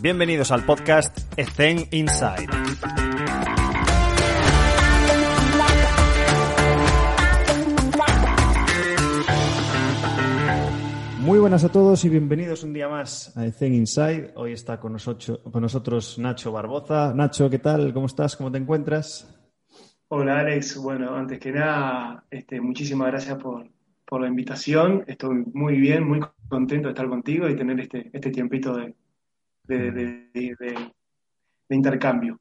Bienvenidos al podcast Ethen Inside. Muy buenas a todos y bienvenidos un día más a Ethen Inside. Hoy está con nosotros, con nosotros Nacho Barboza. Nacho, ¿qué tal? ¿Cómo estás? ¿Cómo te encuentras? Hola Alex, bueno, antes que nada, este, muchísimas gracias por, por la invitación. Estoy muy bien, muy contento de estar contigo y tener este, este tiempito de, de, de, de, intercambio.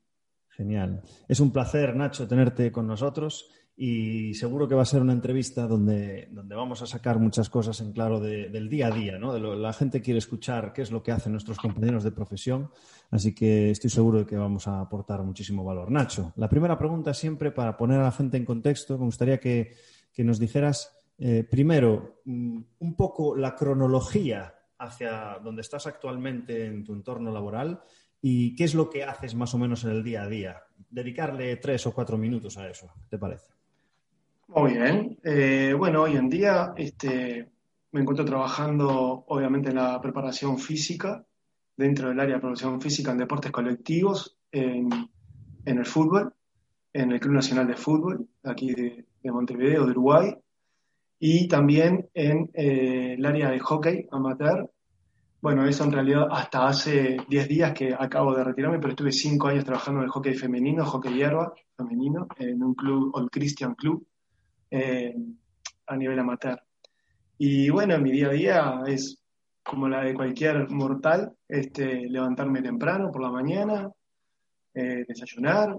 Genial. Es un placer, Nacho, tenerte con nosotros y seguro que va a ser una entrevista donde, donde vamos a sacar muchas cosas en claro del día a día, ¿no? De lo, la gente quiere escuchar qué es lo que hacen nuestros compañeros de profesión, así que estoy seguro de que vamos a aportar muchísimo valor. Nacho, la primera pregunta siempre para poner a la gente en contexto, me gustaría que, que nos dijeras eh, primero mm, un poco la cronología hacia donde estás actualmente en tu entorno laboral y qué es lo que haces más o menos en el día a día. Dedicarle tres o cuatro minutos a eso, ¿te parece? Muy bien. Eh, bueno, hoy en día este, me encuentro trabajando obviamente en la preparación física, dentro del área de preparación física en deportes colectivos, en, el fútbol, en el Club Nacional de Fútbol, aquí de, Montevideo, de Uruguay, y también en eh, el área de hockey amateur. Bueno, eso en realidad hasta hace 10 días que acabo de retirarme, pero estuve 5 años trabajando en el hockey femenino, hockey hierba femenino, en un club, Old Christian Club, eh, a nivel amateur. Y bueno, mi día a día es como la de cualquier mortal, este, levantarme temprano por la mañana, eh, desayunar,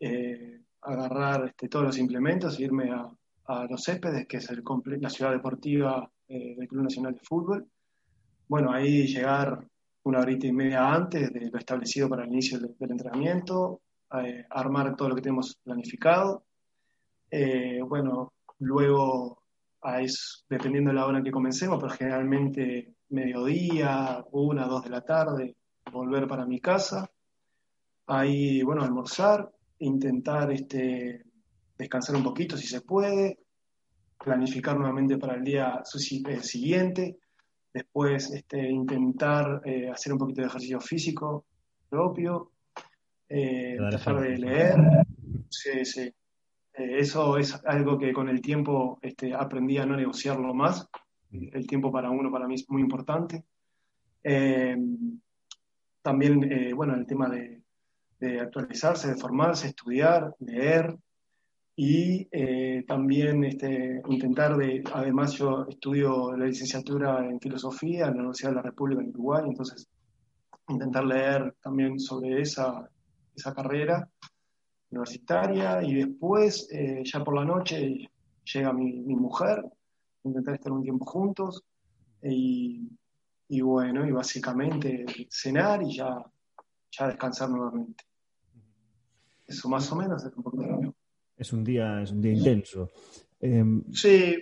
eh, agarrar este, todos los implementos, irme a, Los Céspedes, que es el la ciudad deportiva del Club Nacional de Fútbol. Bueno, ahí llegar una horita y media antes de lo establecido para el inicio del, entrenamiento, armar todo lo que tenemos planificado, eh, bueno, luego, dependiendo de la hora en que comencemos, pero generalmente mediodía, una, dos de la tarde, volver para mi casa. Ahí, bueno, almorzar, intentar este, descansar un poquito si se puede, planificar nuevamente para el día eh, siguiente, después este, intentar eh, hacer un poquito de ejercicio físico propio, tratar de leer, sí, sí, eh, eso es algo que con el tiempo este, aprendí a no negociarlo más. El tiempo para uno, para mí, es muy importante. Eh, también, eh, bueno, el tema de, actualizarse, de formarse, estudiar, leer y también este, intentar de, además yo estudio la licenciatura en filosofía en la Universidad de la República de Uruguay, entonces intentar leer también sobre esa, esa carrera universitaria y después, eh, ya por la noche, llega mi, mujer, intentar estar un tiempo juntos y, bueno, y básicamente cenar y ya, ya descansar nuevamente. Eso más o menos es un poco Es un día, es un día intenso. Em, sí.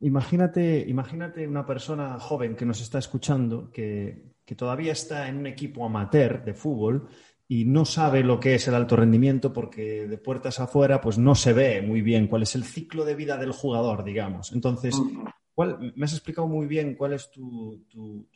Imagínate, imagínate una persona joven que nos está escuchando, que, que todavía está en un equipo amateur de fútbol y no sabe lo que es el alto rendimiento porque de puertas afuera pues no se ve muy bien cuál es el ciclo de vida del jugador, digamos. Entonces, ¿cuál, me has explicado muy bien cuál es tu,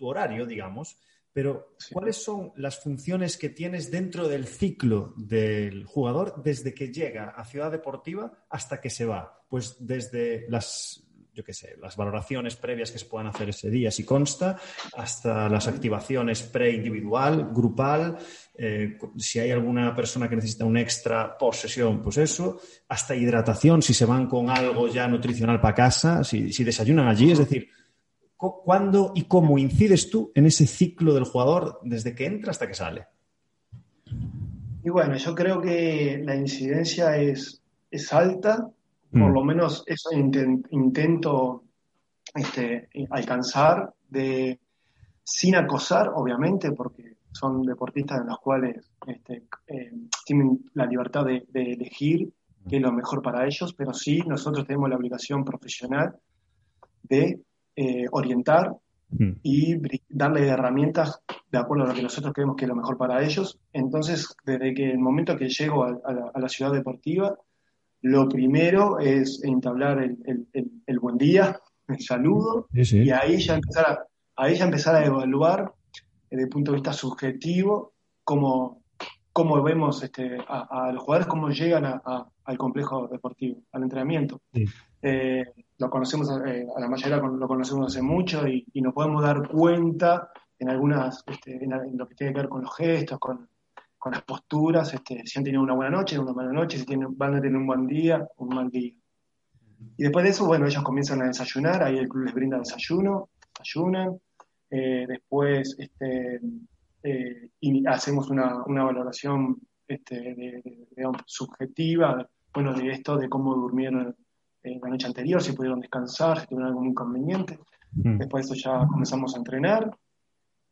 horario, digamos, pero ¿cuáles son las funciones que tienes dentro del ciclo del jugador desde que llega a Ciudad Deportiva hasta que se va? Pues desde las yo qué sé, las valoraciones previas que se puedan hacer ese día, si consta, hasta las activaciones pre-individual, grupal, eh, si hay alguna persona que necesita un extra por sesión, pues eso, hasta hidratación, si se van con algo ya nutricional para casa, si, si desayunan allí, es decir, ¿cuándo y cómo incides tú en ese ciclo del jugador desde que entra hasta que sale? Y bueno, yo creo que la incidencia es, es alta, por mm. lo menos eso intento este, alcanzar, de, sin acosar, obviamente, porque son deportistas en los cuales este, eh, tienen la libertad de, elegir qué es lo mejor para ellos, pero sí nosotros tenemos la obligación profesional de eh, orientar mm. y darle herramientas de acuerdo a lo que nosotros creemos que es lo mejor para ellos. Entonces, desde que el momento que llego a la ciudad deportiva, lo primero es entablar el, buen día, el saludo, y ahí ya empezar a, ahí ya empezar a evaluar desde el punto de vista subjetivo, cómo, cómo vemos este, a, los jugadores, cómo llegan al complejo deportivo, al entrenamiento. Eh, lo conocemos, eh, a la mayoría lo conocemos hace mucho y, nos podemos dar cuenta en algunas, este, en, lo que tiene que ver con los gestos, con, con las posturas, este, si han tenido una buena noche, una mala noche, si tienen, van a tener un buen día, un mal día. Y después de eso, bueno, ellos comienzan a desayunar, ahí el club les brinda desayuno, desayunan, eh, después este, eh, y hacemos una, una valoración este, subjetiva, bueno, de esto, de cómo durmieron eh, la noche anterior, si pudieron descansar, si tuvieron algún inconveniente. Mm. Después de eso ya comenzamos a entrenar.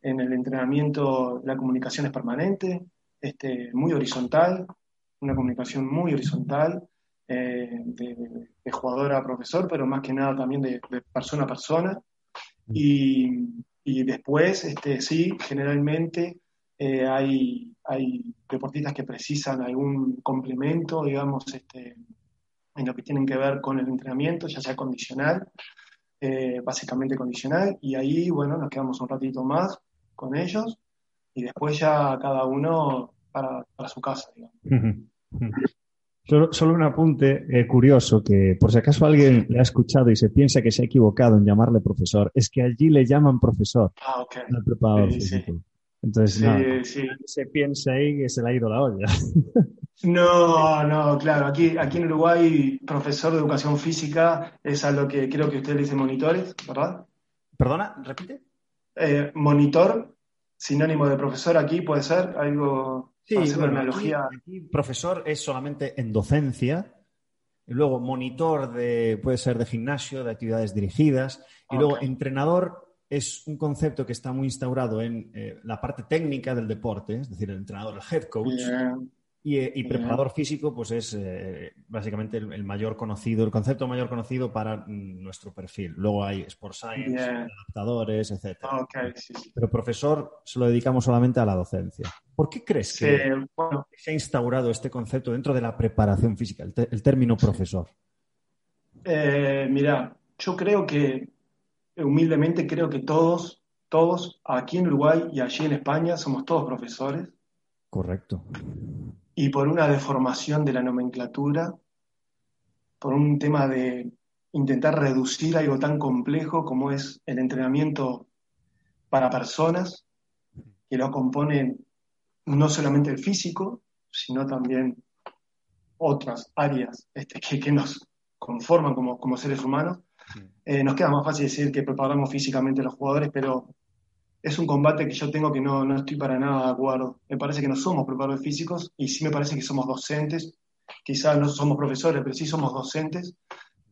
En el entrenamiento la comunicación es permanente, este, muy horizontal, una comunicación muy horizontal, eh, de, jugador a profesor, pero más que nada también de, persona a persona. Mm. Y, y después, este, sí, generalmente eh, hay, hay deportistas que precisan algún complemento, digamos, este, en lo que tienen que ver con el entrenamiento, ya sea condicional, eh, básicamente condicional, y ahí, bueno, nos quedamos un ratito más con ellos y después ya cada uno para, su casa, digamos. Solo, un apunte eh, curioso que por si acaso alguien le ha escuchado y se piensa que se ha equivocado en llamarle profesor, es que allí le llaman profesor ah, okay. preparador Entonces, se piensa ahí que se le ha ido la olla. No, no, claro. Aquí, aquí en Uruguay, profesor de educación física es a lo que creo que usted le dice monitores, ¿verdad? Perdona, repite. Eh, monitor, sinónimo de profesor aquí, puede ser algo. Sí, una analogía. Aquí, profesor es solamente en docencia. Y luego monitor de, puede ser de gimnasio, de actividades dirigidas. Y luego entrenador es un concepto que está muy instaurado en eh, la parte técnica del deporte, es decir, el entrenador, el head coach. Y, preparador físico, pues es eh, básicamente el, mayor conocido, el concepto mayor conocido para mm, nuestro perfil. Luego hay Sport Science, adaptadores, etc. Pero profesor se lo dedicamos solamente a la docencia. ¿Por qué crees que se ha instaurado este concepto dentro de la preparación física, el, término profesor? Eh, mira, yo creo que, humildemente creo que todos, todos aquí en Uruguay y allí en España somos todos profesores. Correcto y por una deformación de la nomenclatura, por un tema de intentar reducir algo tan complejo como es el entrenamiento para personas, que lo componen no solamente el físico, sino también otras áreas este, que, nos conforman como, como seres humanos. Eh, nos queda más fácil decir que preparamos físicamente a los jugadores, pero es un combate que yo tengo que no, no estoy para nada de acuerdo. Me parece que no somos preparadores físicos y sí me parece que somos docentes. Quizás no somos profesores, pero sí somos docentes.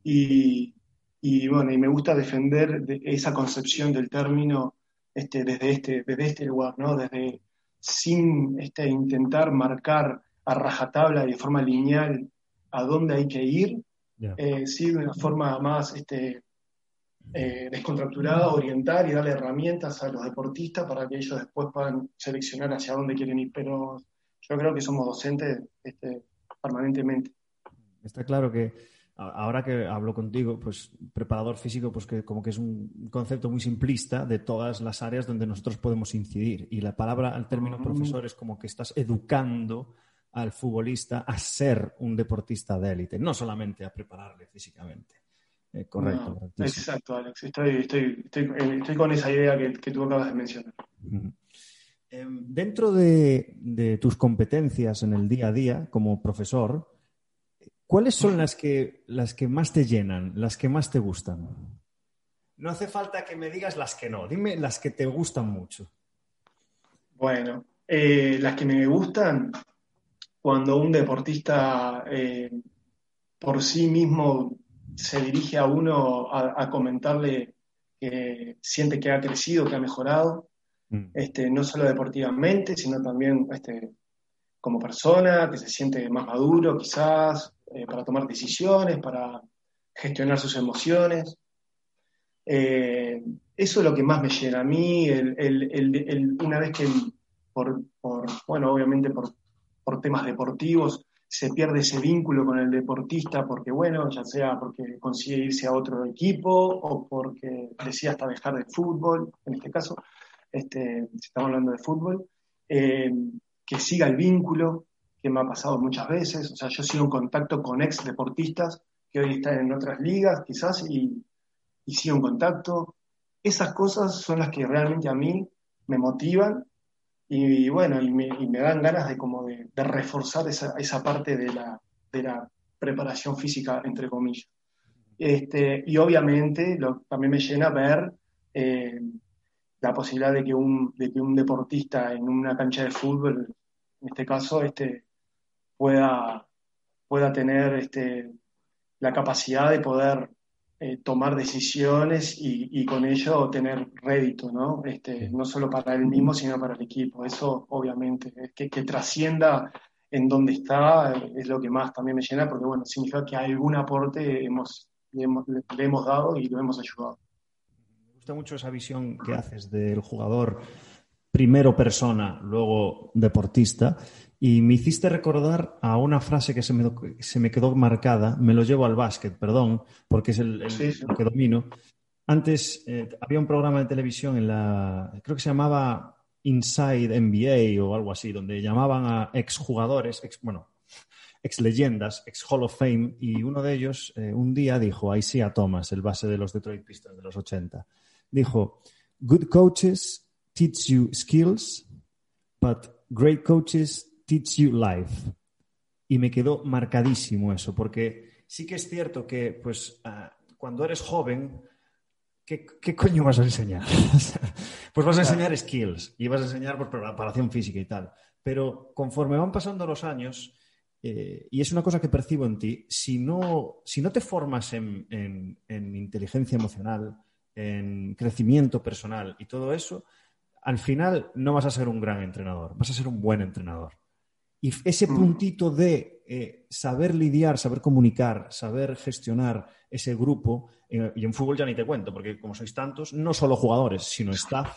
Y, y bueno, y me gusta defender esa concepción del término este, desde, este, desde este lugar, ¿no? Desde sin este, intentar marcar a rajatabla y de forma lineal a dónde hay que ir, eh, sí de una forma más este, eh, descontracturada, orientar y darle herramientas a los deportistas para que ellos después puedan seleccionar hacia dónde quieren ir. Pero yo creo que somos docentes este, permanentemente. Está claro que ahora que hablo contigo, pues preparador físico, pues que como que es un concepto muy simplista de todas las áreas donde nosotros podemos incidir. Y la palabra, el término profesor es como que estás educando al futbolista a ser un deportista de élite, no solamente a prepararle físicamente. Eh, correcto. exacto, Alex. Estoy, con esa idea que, tú acabas de mencionar. Em, dentro de, tus competencias en el día a día como profesor, ¿cuáles son las que, las que más te llenan, las que más te gustan? No hace falta que me digas las que no, dime las que te gustan mucho. Bueno, eh, las que me gustan cuando un deportista eh, por sí mismo se dirige a uno a, comentarle que siente que ha crecido, que ha mejorado, mm. este, no solo deportivamente, sino también este, como persona, que se siente más maduro quizás, eh, para tomar decisiones, para gestionar sus emociones. Eh, eso es lo que más me llena a mí, una vez que, por, bueno, obviamente por, por temas deportivos, se pierde ese vínculo con el deportista porque, bueno, ya sea porque consigue irse a otro equipo o porque decide hasta dejar de fútbol, en este caso, este, estamos hablando de fútbol, eh, que siga el vínculo, que me ha pasado muchas veces, o sea, yo sigo en contacto con ex deportistas que hoy están en otras ligas quizás y, y sigo en contacto. Esas cosas son las que realmente a mí me motivan y, bueno, y me, dan ganas de como de, reforzar esa, esa, parte de la, de la preparación física, entre comillas. Este, y obviamente también me llena ver eh, la posibilidad de que, un, de que un deportista en una cancha de fútbol, en este caso, este, pueda, pueda tener este, la capacidad de poder eh, tomar decisiones y, con ello tener rédito, ¿no? Este, no solo para él mismo, sino para el equipo. Eso, obviamente, que, que trascienda en donde está es lo que más también me llena, porque, bueno, significa que algún aporte hemos, le, hemos, dado y lo hemos ayudado. Me gusta mucho esa visión que haces del jugador primero persona, luego deportista. Y me hiciste recordar a una frase que se me, se me quedó marcada, me lo llevo al básquet, perdón, porque es el, que domino. Antes eh, había un programa de televisión en la, creo que se llamaba Inside NBA o algo así, donde llamaban a exjugadores, ex, bueno, ex leyendas, ex Hall of Fame, y uno de ellos eh, un día dijo, ahí sí a Thomas, el base de los Detroit Pistons de los 80, dijo, good coaches teach you skills, but great coaches Teach You Life. Y me quedó marcadísimo eso, porque sí que es cierto que, pues, ah, cuando eres joven, ¿qué, coño vas a enseñar? pues vas a enseñar skills y vas a enseñar pues, preparación física y tal. Pero conforme van pasando los años, eh, y es una cosa que percibo en ti, si no, si no te formas en, en inteligencia emocional, en crecimiento personal y todo eso, al final no vas a ser un gran entrenador, vas a ser un buen entrenador. Y ese mm. puntito de eh, saber lidiar, saber comunicar, saber gestionar ese grupo, eh, y en fútbol ya ni te cuento, porque como sois tantos, no solo jugadores, sino staff,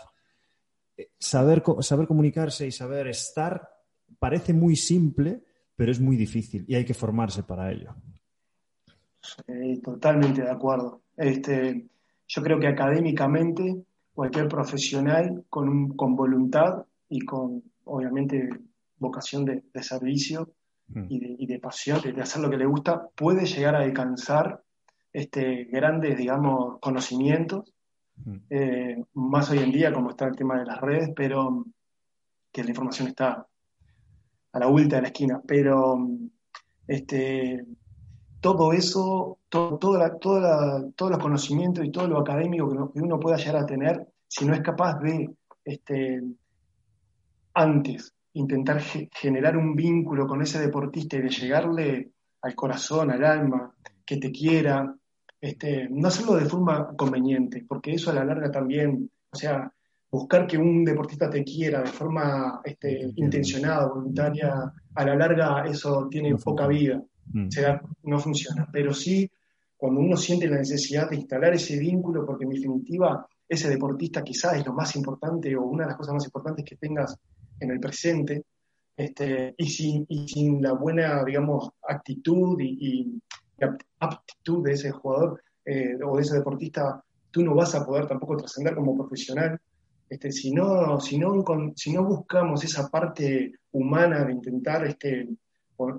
eh, saber, saber comunicarse y saber estar parece muy simple, pero es muy difícil y hay que formarse para ello. totalmente de acuerdo. Este, yo creo que académicamente cualquier profesional con, con voluntad y con, obviamente, vocación de, servicio mm. y, de, pasión, de, hacer lo que le gusta, puede llegar a alcanzar este, grandes, digamos, conocimientos, mm. eh, más hoy en día como está el tema de las redes, pero que la información está a la vuelta de la esquina, pero este, todo eso, todo, todos los conocimientos y todo lo académico que, uno pueda llegar a tener, si no es capaz de, este, antes intentar generar un vínculo con ese deportista y de llegarle al corazón, al alma, que te quiera, este, no hacerlo de forma conveniente, porque eso a la larga también, o sea, buscar que un deportista te quiera de forma este, intencionada, voluntaria, a la larga eso tiene poca vida, mm. no funciona. Pero sí, cuando uno siente la necesidad de instalar ese vínculo, porque en definitiva ese deportista quizás es lo más importante o una de las cosas más importantes que tengas en el presente, este, y, sin, y sin la buena, digamos, actitud y, aptitud de ese jugador eh, o de ese deportista, tú no vas a poder tampoco trascender como profesional. Este, si, no, si, no, si no buscamos esa parte humana de intentar este,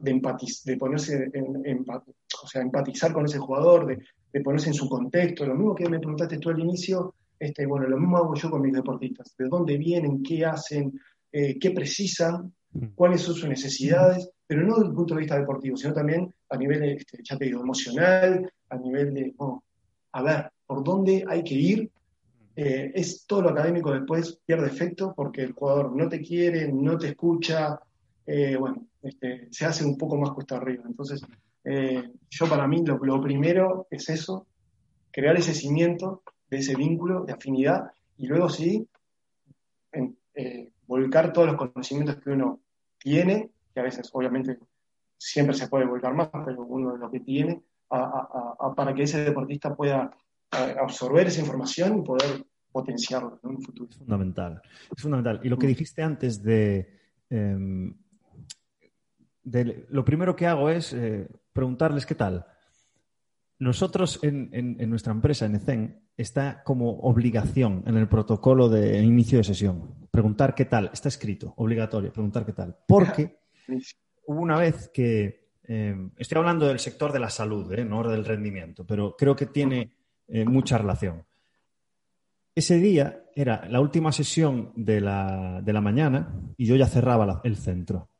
de, de ponerse en, o sea, empatizar con ese jugador, de, de, ponerse en su contexto, lo mismo que me preguntaste tú al inicio, este, bueno, lo mismo hago yo con mis deportistas, de dónde vienen, qué hacen, eh, qué precisan, mm. cuáles son sus necesidades, pero no desde el punto de vista deportivo, sino también a nivel, este, ya te digo, emocional, a nivel de, a ver, por dónde hay que ir. Eh, es todo lo académico después pierde efecto porque el jugador no te quiere, no te escucha, eh, bueno, este, se hace un poco más cuesta arriba. Entonces, yo para mí lo, primero es eso, crear ese cimiento de ese vínculo de afinidad y luego sí, en, volcar todos los conocimientos que uno tiene, que a veces obviamente siempre se puede volcar más, pero uno de lo que tiene, para que ese deportista pueda absorber esa información y poder potenciarlo en un futuro. Es fundamental, es fundamental. Y lo que dijiste antes de, em, lo primero que hago es eh, preguntarles qué tal. nosotros en, nuestra empresa, en ECEN, está como obligación en el protocolo de inicio de sesión. Preguntar qué tal. Está escrito, obligatorio, preguntar qué tal. Porque hubo una vez que, eh, estoy hablando del sector de la salud, eh, no del rendimiento, pero creo que tiene mucha relación. Ese día era la última sesión de de la mañana y yo ya cerraba el centro.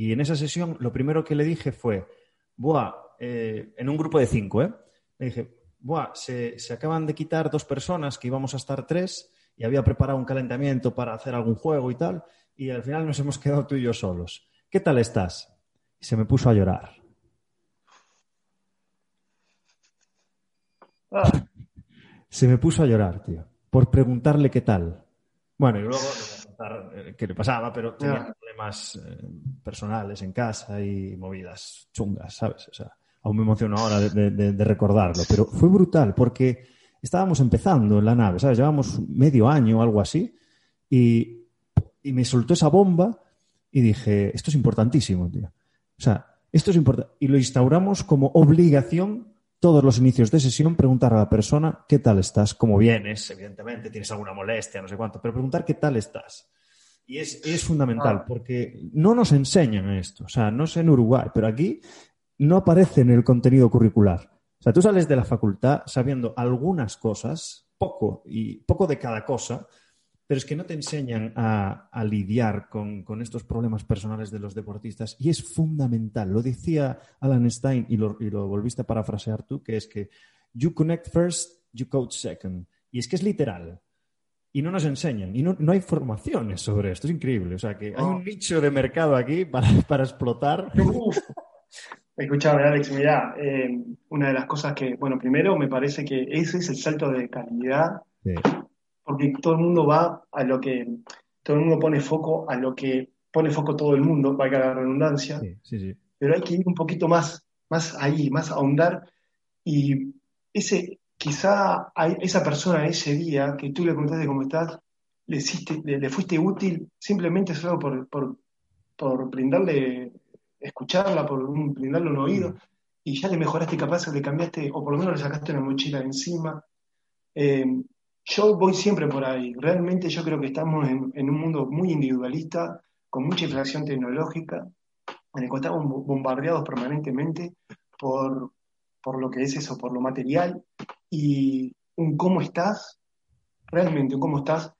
Y en esa sesión lo primero que le dije fue, Buah, eh, en un grupo de cinco, ¿eh? Le dije, Buah, se, acaban de quitar dos personas que íbamos a estar tres y había preparado un calentamiento para hacer algún juego y tal, y al final nos hemos quedado tú y yo solos. ¿Qué tal estás? Y se me puso a llorar. Ah. Se me puso a llorar, tío, por preguntarle qué tal. Bueno, y luego eh, qué le pasaba, pero tenía problemas eh, personales en casa y movidas chungas, ¿sabes? O sea, aún me emociono ahora de, recordarlo, pero fue brutal porque estábamos empezando en la nave, ¿sabes? Llevamos medio año o algo así y, me soltó esa bomba y dije, esto es importantísimo, tío. O sea, esto es importante. Y lo instauramos como obligación todos los inicios de sesión, preguntar a la persona qué tal estás, cómo vienes, evidentemente, tienes alguna molestia, no sé cuánto, pero preguntar qué tal estás. Y es, es fundamental, ah. porque no nos enseñan esto. O sea, no sé en Uruguay, pero aquí no aparece en el contenido curricular. O sea, tú sales de la facultad sabiendo algunas cosas, poco y poco de cada cosa, pero es que no te enseñan a, lidiar con, estos problemas personales de los deportistas y es fundamental. Lo decía Alan Stein y lo, y lo volviste a parafrasear tú, que es que you connect first, you coach second. Y es que es literal. Y no nos enseñan. Y no, hay formaciones sobre esto. Es increíble. O sea, que hay un nicho de mercado aquí para, para explotar. Escuchame, Alex, mira, eh, una de las cosas que, bueno, primero me parece que ese es el salto de calidad, porque todo el mundo va a lo que, todo el mundo pone foco a lo que pone foco todo el mundo, valga la redundancia, pero hay que ir un poquito más, más ahí, más ahondar, y ese, quizá a esa persona ese día que tú le contaste cómo estás, le, hiciste, le, fuiste útil simplemente solo por, por, por brindarle escucharla, por un, brindarle un oído, mm. y ya le mejoraste capaz, le cambiaste, o por lo menos le sacaste una mochila de encima. Eh, yo voy siempre por ahí. Realmente yo creo que estamos en, un mundo muy individualista, con mucha inflación tecnológica, en el que estamos bombardeados permanentemente por, por lo que es eso, por lo material, y un cómo estás, realmente un cómo estás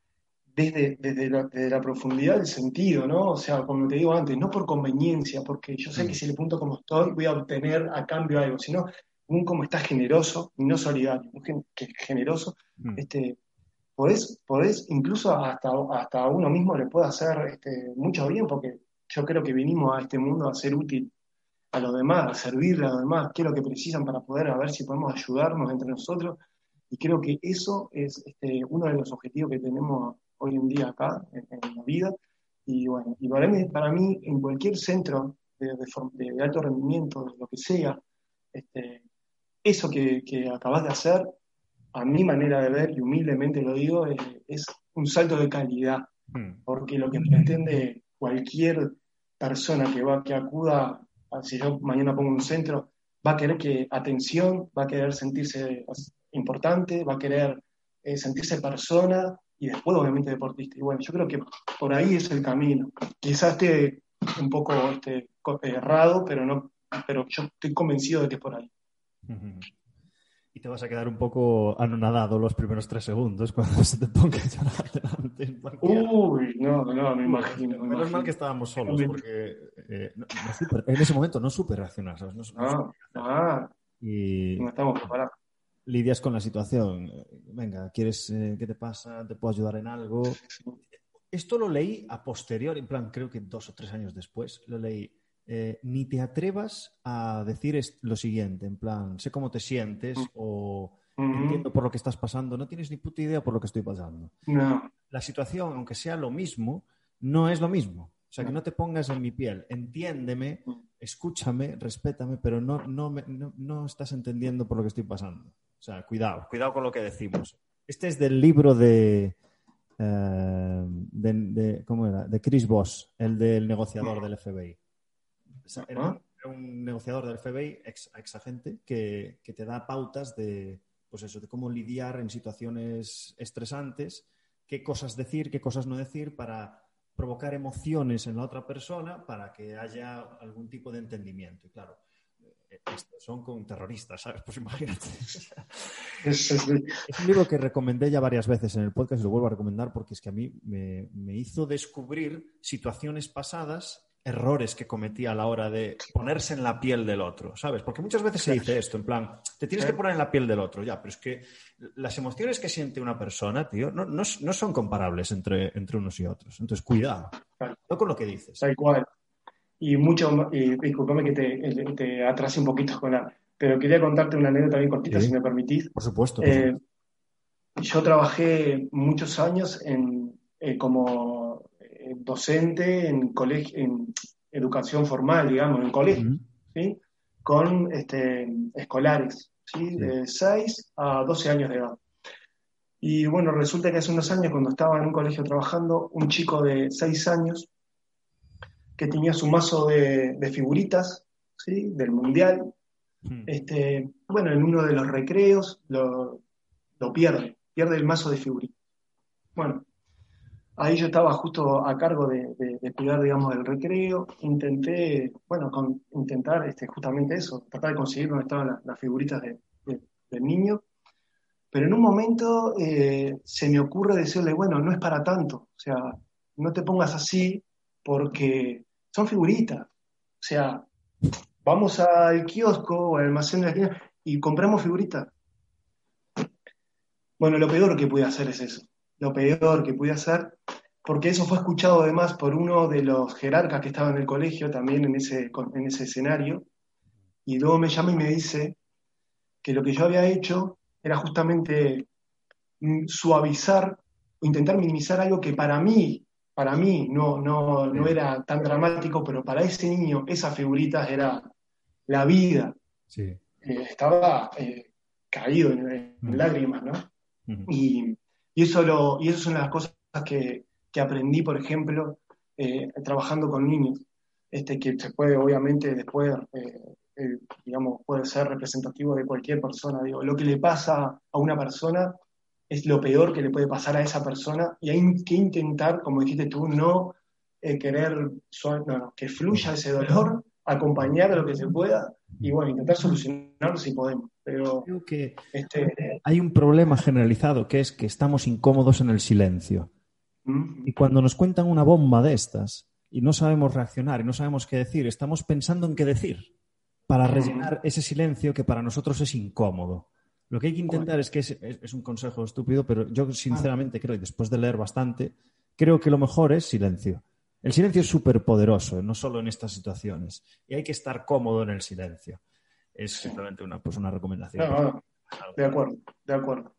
desde, desde, la, profundidad del sentido, ¿no? O sea, como te digo antes, no por conveniencia, porque yo sé que mm. si le punto como estoy, voy a obtener a cambio algo, sino un como estás generoso y no solidario, que generoso, mm. este, podés, podés, incluso hasta, hasta uno mismo le puede hacer este, mucho bien, porque yo creo que vinimos a este mundo a ser útil a los demás, a servirle a los demás, qué es lo que precisan para poder a ver si podemos ayudarnos entre nosotros. Y creo que eso es este, uno de los objetivos que tenemos hoy en día acá, en, la vida. Y bueno, y para mí, para mí en cualquier centro de, de, alto rendimiento, de lo que sea, este, eso que, que, acabas de hacer, a mi manera de ver, y humildemente lo digo, es, un salto de calidad. Hmm. Porque lo que pretende cualquier persona que va, que acuda, si yo mañana pongo un centro, va a querer que atención, va a querer sentirse importante, va a querer eh, sentirse persona, y después obviamente deportista. Y bueno, yo creo que por ahí es el camino. Quizás esté un poco este, errado, pero, no, pero yo estoy convencido de que es por ahí. Y te vas a quedar un poco anonadado los primeros tres segundos cuando se te ponga a llorar delante. Uy, no, no, me imagino. Menos mal que estábamos solos, porque eh, en ese momento no supe reaccionar, ¿sabes? No, ah, ah, y... no estamos preparados lidias con la situación. Venga, ¿quieres eh, qué te pasa? ¿Te puedo ayudar en algo? Esto lo leí a posterior, en plan, creo que dos o tres años después, lo leí. Eh, ni te atrevas a decir lo siguiente, en plan, sé cómo te sientes o entiendo por lo que estás pasando, no tienes ni puta idea por lo que estoy pasando. No. La situación, aunque sea lo mismo, no es lo mismo. O sea, que no te pongas en mi piel, entiéndeme, escúchame, respétame, pero no, no, no, no estás entendiendo por lo que estoy pasando. O sea, cuidado, cuidado con lo que decimos. Este es del libro de, eh, de, ¿cómo era? De Chris Voss, el del negociador del FBI. Un negociador del FBI, ex, ex agente, que, que, te da pautas de, pues eso, de cómo lidiar en situaciones estresantes, qué cosas decir, qué cosas no decir para provocar emociones en la otra persona para que haya algún tipo de entendimiento. Y claro, eh, son con terroristas, ¿sabes? Pues imagínate. es, un libro que recomendé ya varias veces en el podcast y lo vuelvo a recomendar porque es que a mí me, me hizo descubrir situaciones pasadas errores que cometía a la hora de ponerse en la piel del otro, ¿sabes? Porque muchas veces se dice esto, en plan, te tienes que poner en la piel del otro, ya, pero es que las emociones que siente una persona, tío, no, no, no son comparables entre, entre unos y otros. Entonces, cuidado, no con lo que dices. Tal cual. Y mucho, y discúlpame que te, te, atrase un poquito con la... Pero quería contarte una anécdota bien cortita, si me permitís. Por supuesto. Eh, yo trabajé muchos años en, eh, como docente en, colegio, en educación formal, digamos, en colegio, ¿sí? con este, escolares, ¿sí? de 6 a 12 años de edad. Y bueno, resulta que hace unos años, cuando estaba en un colegio trabajando, un chico de 6 años que tenía su mazo de, figuritas ¿sí? del mundial, este, bueno, en uno de los recreos lo, lo pierde, pierde el mazo de figuritas. Bueno, ahí yo estaba justo a cargo de, cuidar, digamos, del recreo. Intenté, bueno, intentar este, justamente eso, tratar de conseguir donde estaban las, figuritas del niño. Pero en un momento eh, se me ocurre decirle, bueno, no es para tanto. O sea, no te pongas así porque son figuritas. O sea, vamos al kiosco o al almacén de la esquina y compramos figuritas. Bueno, lo peor que pude hacer es eso lo peor que pude hacer, porque eso fue escuchado además por uno de los jerarcas que estaba en el colegio también en ese, en ese escenario, y luego me llama y me dice que lo que yo había hecho era justamente mm, suavizar o intentar minimizar algo que para mí, para mí no, no, no era tan dramático, pero para ese niño esa figurita era la vida. Eh, estaba eh, caído en, lágrimas, ¿no? y, y eso, lo, y eso son las cosas que, que aprendí, por ejemplo, eh, trabajando con niños, este, que se puede obviamente después, eh, eh, digamos, puede ser representativo de cualquier persona. Digo, lo que le pasa a una persona es lo peor que le puede pasar a esa persona. Y hay que intentar, como dijiste tú, no querer no, que fluya ese dolor, acompañar lo que se pueda y bueno, intentar solucionarlo si podemos. Pero Creo que este, hay un problema generalizado que es que estamos incómodos en el silencio. Y cuando nos cuentan una bomba de estas y no sabemos reaccionar y no sabemos qué decir, estamos pensando en qué decir para rellenar ese silencio que para nosotros es incómodo. Lo que hay que intentar es que es, un consejo estúpido, pero yo sinceramente creo, y después de leer bastante, creo que lo mejor es silencio. El silencio es súper poderoso, no solo en estas situaciones. Y hay que estar cómodo en el silencio. Es simplemente una, pues una recomendación. De acuerdo, de acuerdo.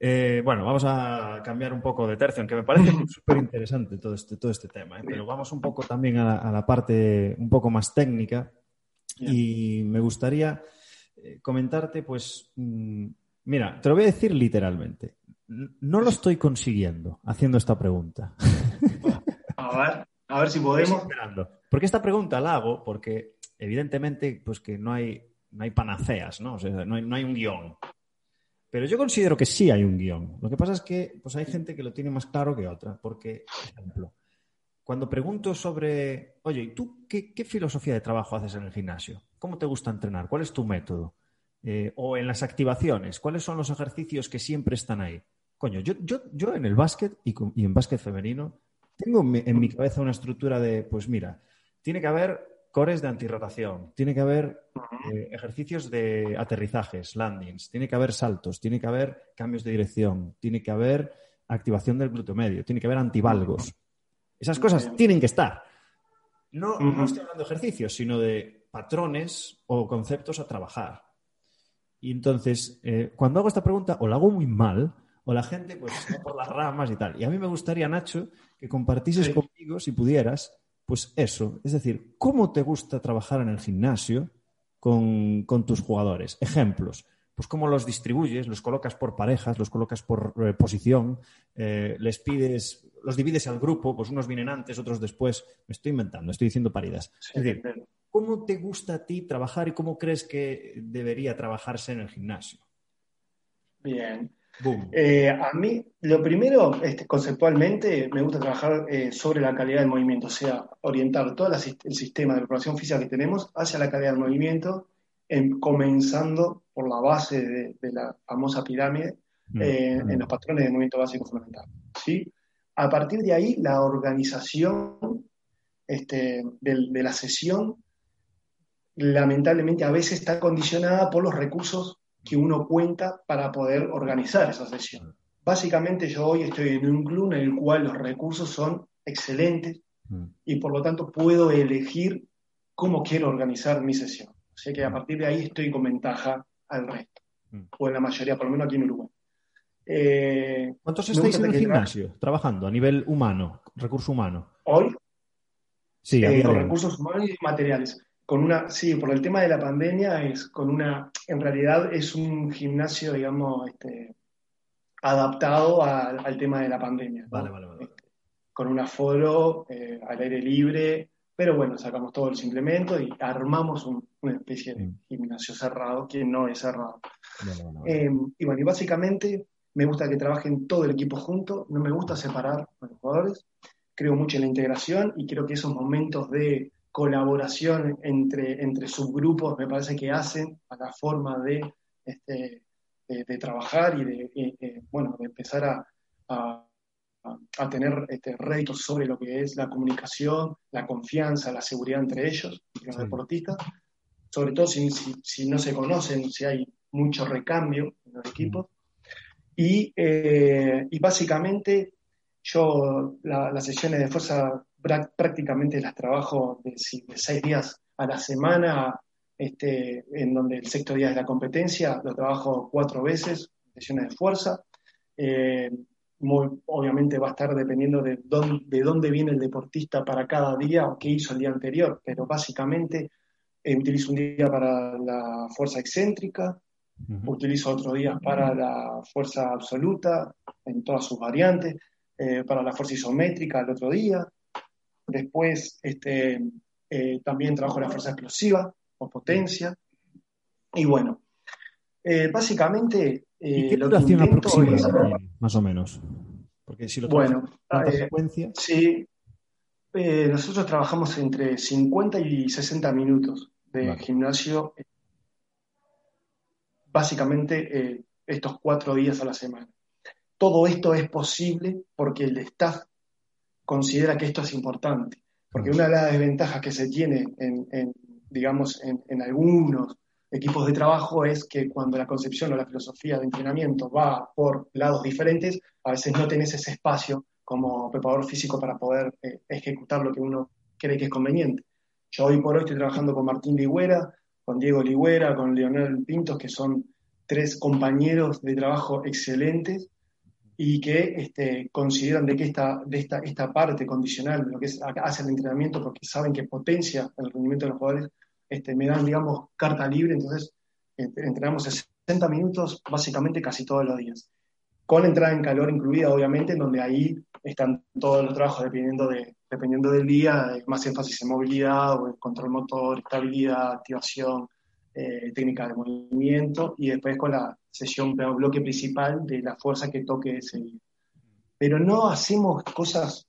Eh, bueno, vamos a cambiar un poco de tercio, aunque me parece súper interesante todo este, todo este tema, ¿eh? pero vamos un poco también a la, parte un poco más técnica y me gustaría eh, comentarte, pues, mm, mira, te lo voy a decir literalmente, no lo estoy consiguiendo haciendo esta pregunta. A ver, a ver si podemos. Porque esta pregunta la hago porque evidentemente pues que no hay, no hay panaceas, ¿no? O sea, no hay, no hay un guion. Pero yo considero que sí hay un guion. Lo que pasa es que pues hay gente que lo tiene más claro que otra. Porque, por ejemplo, cuando pregunto sobre, oye, ¿y tú qué, filosofía de trabajo haces en el gimnasio? ¿Cómo te gusta entrenar? ¿Cuál es tu método? Eh, o en las activaciones, ¿cuáles son los ejercicios que siempre están ahí? Coño, yo, yo, yo en el básquet y, en básquet femenino tengo en mi cabeza una estructura de, pues mira, tiene que haber cores de antirrotación, tiene que haber eh, ejercicios de aterrizajes, landings, tiene que haber saltos, tiene que haber cambios de dirección, tiene que haber activación del glúteo medio, tiene que haber antivalgos. Esas cosas tienen que estar. No, no estoy hablando de ejercicios, sino de patrones o conceptos a trabajar. Y entonces, eh, cuando hago esta pregunta, o la hago muy mal, o la gente, pues, va por las ramas y tal. Y a mí me gustaría, Nacho, que compartieses conmigo, si pudieras, pues eso, es decir, ¿cómo te gusta trabajar en el gimnasio con, tus jugadores? Ejemplos, pues cómo los distribuyes, los colocas por parejas, los colocas por eh, posición, eh, les pides, los divides al grupo, pues unos vienen antes, otros después, me estoy inventando, estoy diciendo paridas. es decir, ¿cómo te gusta a ti trabajar y cómo crees que debería trabajarse en el gimnasio? Bien. Eh, a mí, lo primero, este, conceptualmente, me gusta trabajar eh, sobre la calidad del movimiento, o sea, orientar todo el sistema de preparación física que tenemos hacia la calidad del movimiento, comenzando por la base de, la famosa pirámide, mm, eh, mm. en los patrones de movimiento básico fundamental. ¿sí? A partir de ahí, la organización este, de la sesión, lamentablemente, a veces está condicionada por los recursos que uno cuenta para poder organizar esa sesión. Básicamente yo hoy estoy en un club en el cual los recursos son excelentes mm. y por lo tanto puedo elegir cómo quiero organizar mi sesión. O sea que a mm. partir de ahí estoy con ventaja al resto, mm. o en la mayoría, por lo menos aquí en Uruguay. Eh, ¿Cuántos estáis en el gimnasio trabajando a nivel humano, recurso humano? Hoy, sí, eh, recursos humanos y materiales con una, sí, por el tema de la pandemia es con una, en realidad es un gimnasio, digamos, este, adaptado al tema de la pandemia. Vale, vale, vale. Este, con un aforo eh, al aire libre, pero bueno, sacamos todos los implementos y armamos una especie de mm. gimnasio cerrado que no es cerrado. Em, y bueno, y básicamente me gusta que trabajen todo el equipo junto, no me gusta separar a los jugadores, creo mucho en la integración y creo que esos momentos de colaboración entre, entre subgrupos me parece que hacen a la forma de, este, de, trabajar y de, bueno, de empezar a, a, tener este, réditos sobre lo que es la comunicación, la confianza, la seguridad entre ellos los deportistas, sobre todo si, si, no se conocen, si hay mucho recambio en los equipos. Y, eh, y básicamente yo las sesiones de fuerza prácticamente las trabajo de, seis días a la semana, este, en donde el sexto día es la competencia, lo trabajo cuatro veces, sesiones de fuerza. Eh, obviamente va a estar dependiendo de dónde, de dónde viene el deportista para cada día o qué hizo el día anterior, pero básicamente eh, utilizo un día para la fuerza excéntrica, utilizo otro día para la fuerza absoluta en todas sus variantes, eh, para la fuerza isométrica el otro día, Después este, eh, también trabajo la fuerza explosiva o potencia. Y bueno, eh, básicamente... ¿Y qué eh, duración aproximada más o menos? Porque si lo bueno, frecuencia... Sí, nosotros trabajamos entre 50 y 60 minutos de gimnasio, básicamente estos cuatro días a la semana. Todo esto es posible porque el staff considera que esto es importante. Porque una de las desventajas que se tiene en, digamos, en, algunos equipos de trabajo es que cuando la concepción o la filosofía de entrenamiento va por lados diferentes, a veces no tenés ese espacio como preparador físico para poder eh, ejecutar lo que uno cree que es conveniente. Yo hoy por hoy estoy trabajando con Martín Ligüera, con Diego Ligüera, con Leonel Pintos, que son tres compañeros de trabajo excelentes y que este, consideran de que esta, de esta, esta parte condicional, lo que es, hace el entrenamiento, porque saben que potencia el rendimiento de los jugadores, este, me dan, digamos, carta libre, entonces entrenamos 60 minutos básicamente casi todos los días, con entrada en calor incluida, obviamente, en donde ahí están todos los trabajos dependiendo, de, dependiendo del día, más énfasis en movilidad, o en control motor, estabilidad, activación, eh, técnica de movimiento, y después con la sesión, bloque principal de la fuerza que toque ese día. Pero no hacemos cosas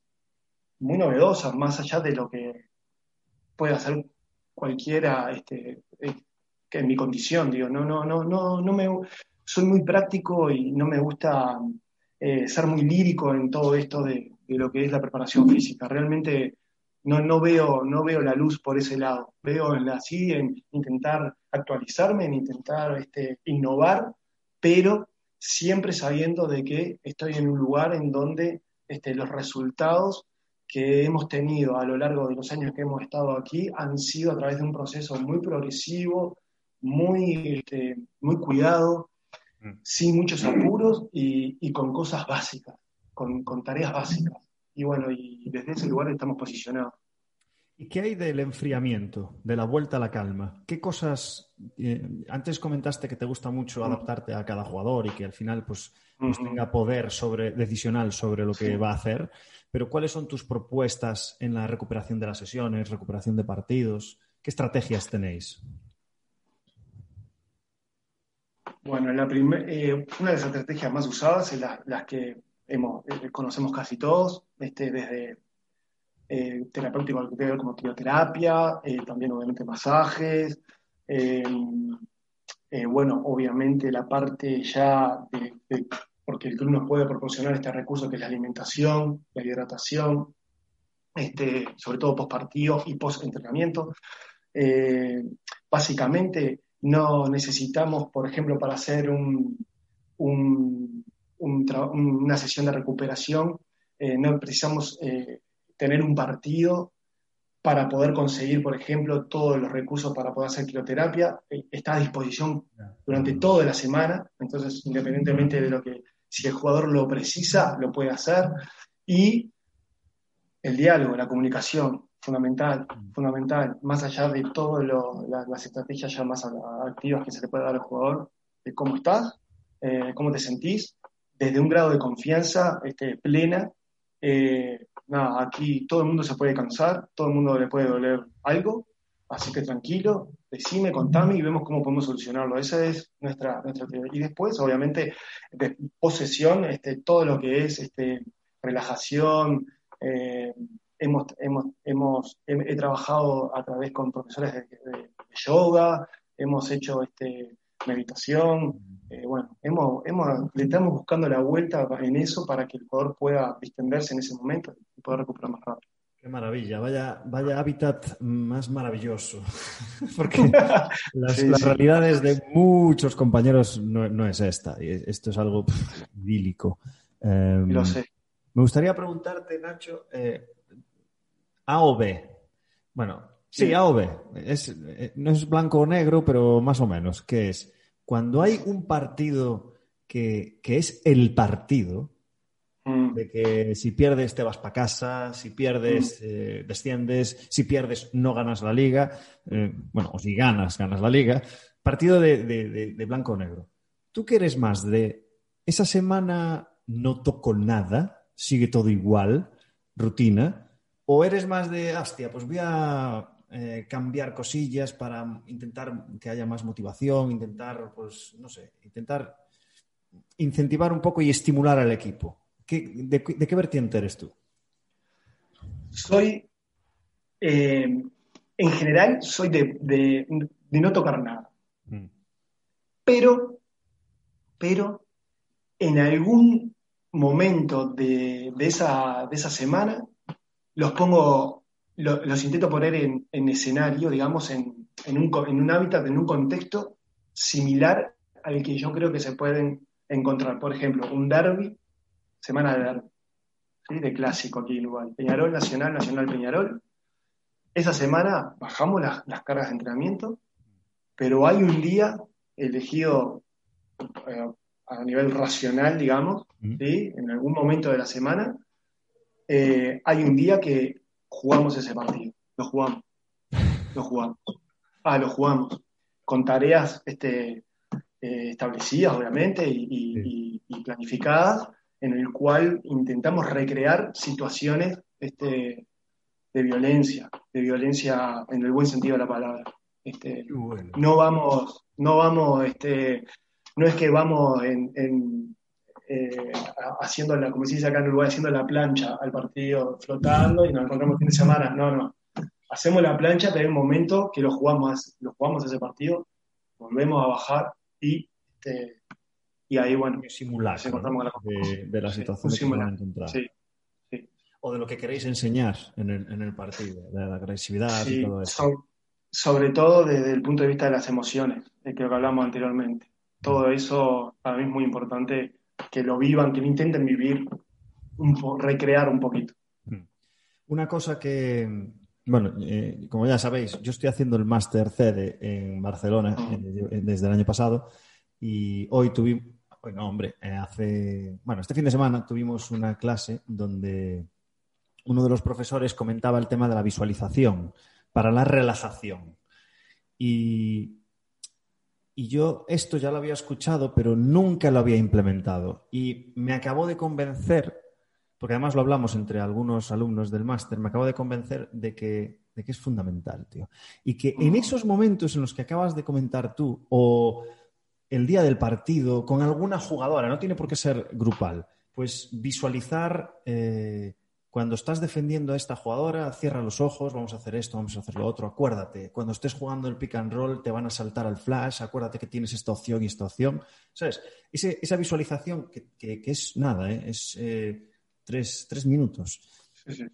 muy novedosas, más allá de lo que puede hacer cualquiera este, eh, en mi condición, digo, no, no, no, no, no me soy muy práctico y no me gusta eh, ser muy lírico en todo esto de, lo que es la preparación física. Realmente no, no, veo, no veo la luz por ese lado. Veo en así en intentar actualizarme, en intentar este, innovar pero siempre sabiendo de que estoy en un lugar en donde este, los resultados que hemos tenido a lo largo de los años que hemos estado aquí han sido a través de un proceso muy progresivo, muy, este, muy cuidado, mm. sin muchos apuros y, con cosas básicas, con, con, tareas básicas. Y bueno, y desde ese lugar estamos posicionados. ¿Y qué hay del enfriamiento, de la vuelta a la calma? ¿Qué cosas... Eh, antes comentaste que te gusta mucho adaptarte a cada jugador y que al final pues, pues tenga poder sobre, decisional sobre lo que va a hacer, pero ¿cuáles son tus propuestas en la recuperación de las sesiones, recuperación de partidos? ¿Qué estrategias tenéis? Bueno, la eh, una de las estrategias más usadas es las que hemos, eh, conocemos casi todos, este, desde eh, terapéutico como crioterapia, eh, también obviamente masajes, bueno, obviamente la parte ya de, porque el club nos puede proporcionar este recurso que es la alimentación, la hidratación, este, sobre todo post partido y post entrenamiento. básicamente no necesitamos, por ejemplo, para hacer un, una sesión de recuperación, eh, no precisamos eh, tener un partido para poder conseguir, por ejemplo, todos los recursos para poder hacer crioterapia. Eh, está a disposición durante toda la semana, entonces independientemente de lo que, si el jugador lo precisa, lo puede hacer. Y el diálogo, la comunicación, fundamental, fundamental, más allá de todas las estrategias ya más activas que se le puede dar al jugador, de cómo estás, eh, cómo te sentís, desde un grado de confianza este, plena. Eh, nada, aquí todo el mundo se puede cansar, todo el mundo le puede doler algo, así que tranquilo, decime, contame y vemos cómo podemos solucionarlo. Esa es nuestra, nuestra Y después, obviamente, de posesión, este, todo lo que es este, relajación, eh, hemos, hemos, hemos he, trabajado a través con profesores de, yoga, hemos hecho este, meditación, eh, bueno, hemos, hemos, le estamos buscando la vuelta en eso para que el jugador pueda distenderse en ese momento y pueda recuperar más rápido. Qué maravilla, vaya, vaya hábitat más maravilloso. Porque las, realidades de muchos compañeros no, es esta. Esto es algo idílico. Em, Lo sé. Me gustaría preguntarte, Nacho, eh, a o B. Bueno, sí, A o B. Es, eh, no es blanco o negro, pero más o menos. ¿Qué es? Cuando hay un partido que, es el partido, mm. de que si pierdes te vas para casa, si pierdes mm. eh, desciendes, si pierdes no ganas la liga, eh, bueno, o si ganas, ganas la liga, partido de, de, blanco o negro. ¿Tú qué eres más de esa semana no toco nada, sigue todo igual, rutina, ¿O eres más de, hostia, pues voy a eh, cambiar cosillas para intentar que haya más motivación, intentar, pues, no sé, intentar incentivar un poco y estimular al equipo? de, qué vertiente eres tú? Soy, eh, en general, soy de, no tocar nada. Mm. Pero, pero, en algún momento de, esa, de esa semana los pongo, los intento poner en, escenario, digamos, en, un, en un hábitat, en un contexto similar al que yo creo que se pueden encontrar. Por ejemplo, un derby, semana de derby, de clásico aquí en Uruguay. Peñarol, Nacional, Nacional, Peñarol. Esa semana bajamos las, cargas de entrenamiento, pero hay un día elegido eh, a nivel racional, digamos, en algún momento de la semana, eh, hay un día que jugamos ese partido, lo jugamos, lo jugamos. Ah, lo jugamos, con tareas este, eh, establecidas, obviamente, y, planificadas, en el cual intentamos recrear situaciones este, de violencia, de violencia en el buen sentido de la palabra. Este, No vamos, no vamos, este, no es que vamos en, eh, haciendo la, como se dice acá en Uruguay, haciendo la plancha al partido flotando y nos encontramos fin de semana. No, no. Hacemos la plancha, pero hay un momento que lo jugamos, lo jugamos ese partido, volvemos a bajar y, este, y ahí, bueno, simular de, la situación que van a encontrar. Sí, O de lo que queréis enseñar en el, en el partido, de la agresividad y todo eso. sobre todo desde el punto de vista de las emociones, de que hablamos anteriormente. Todo eso para mí es muy importante que lo vivan, que lo intenten vivir, un recrear un poquito. Hmm. Una cosa que, bueno, eh, como ya sabéis, yo estoy haciendo el máster CD en Barcelona eh, desde el año pasado y hoy tuvimos, hoy no, hombre, eh, hace, bueno, este fin de semana tuvimos una clase donde uno de los profesores comentaba el tema de la visualización para la relajación. Y y yo esto ya lo había escuchado, pero nunca lo había implementado. Y me acabó de convencer, porque además lo hablamos entre algunos alumnos del máster, me acabó de convencer de que, de que es fundamental, tío. Y que en esos momentos en los que acabas de comentar tú, o el día del partido, con alguna jugadora, no tiene por qué ser grupal, pues visualizar eh, cuando estás defendiendo a esta jugadora, cierra los ojos, vamos a hacer esto, vamos a hacer lo otro, acuérdate, cuando estés jugando el pick and roll te van a saltar al flash, acuérdate que tienes esta opción y esta opción, ¿sabes? esa visualización que, es nada, ¿eh? es eh, tres, minutos.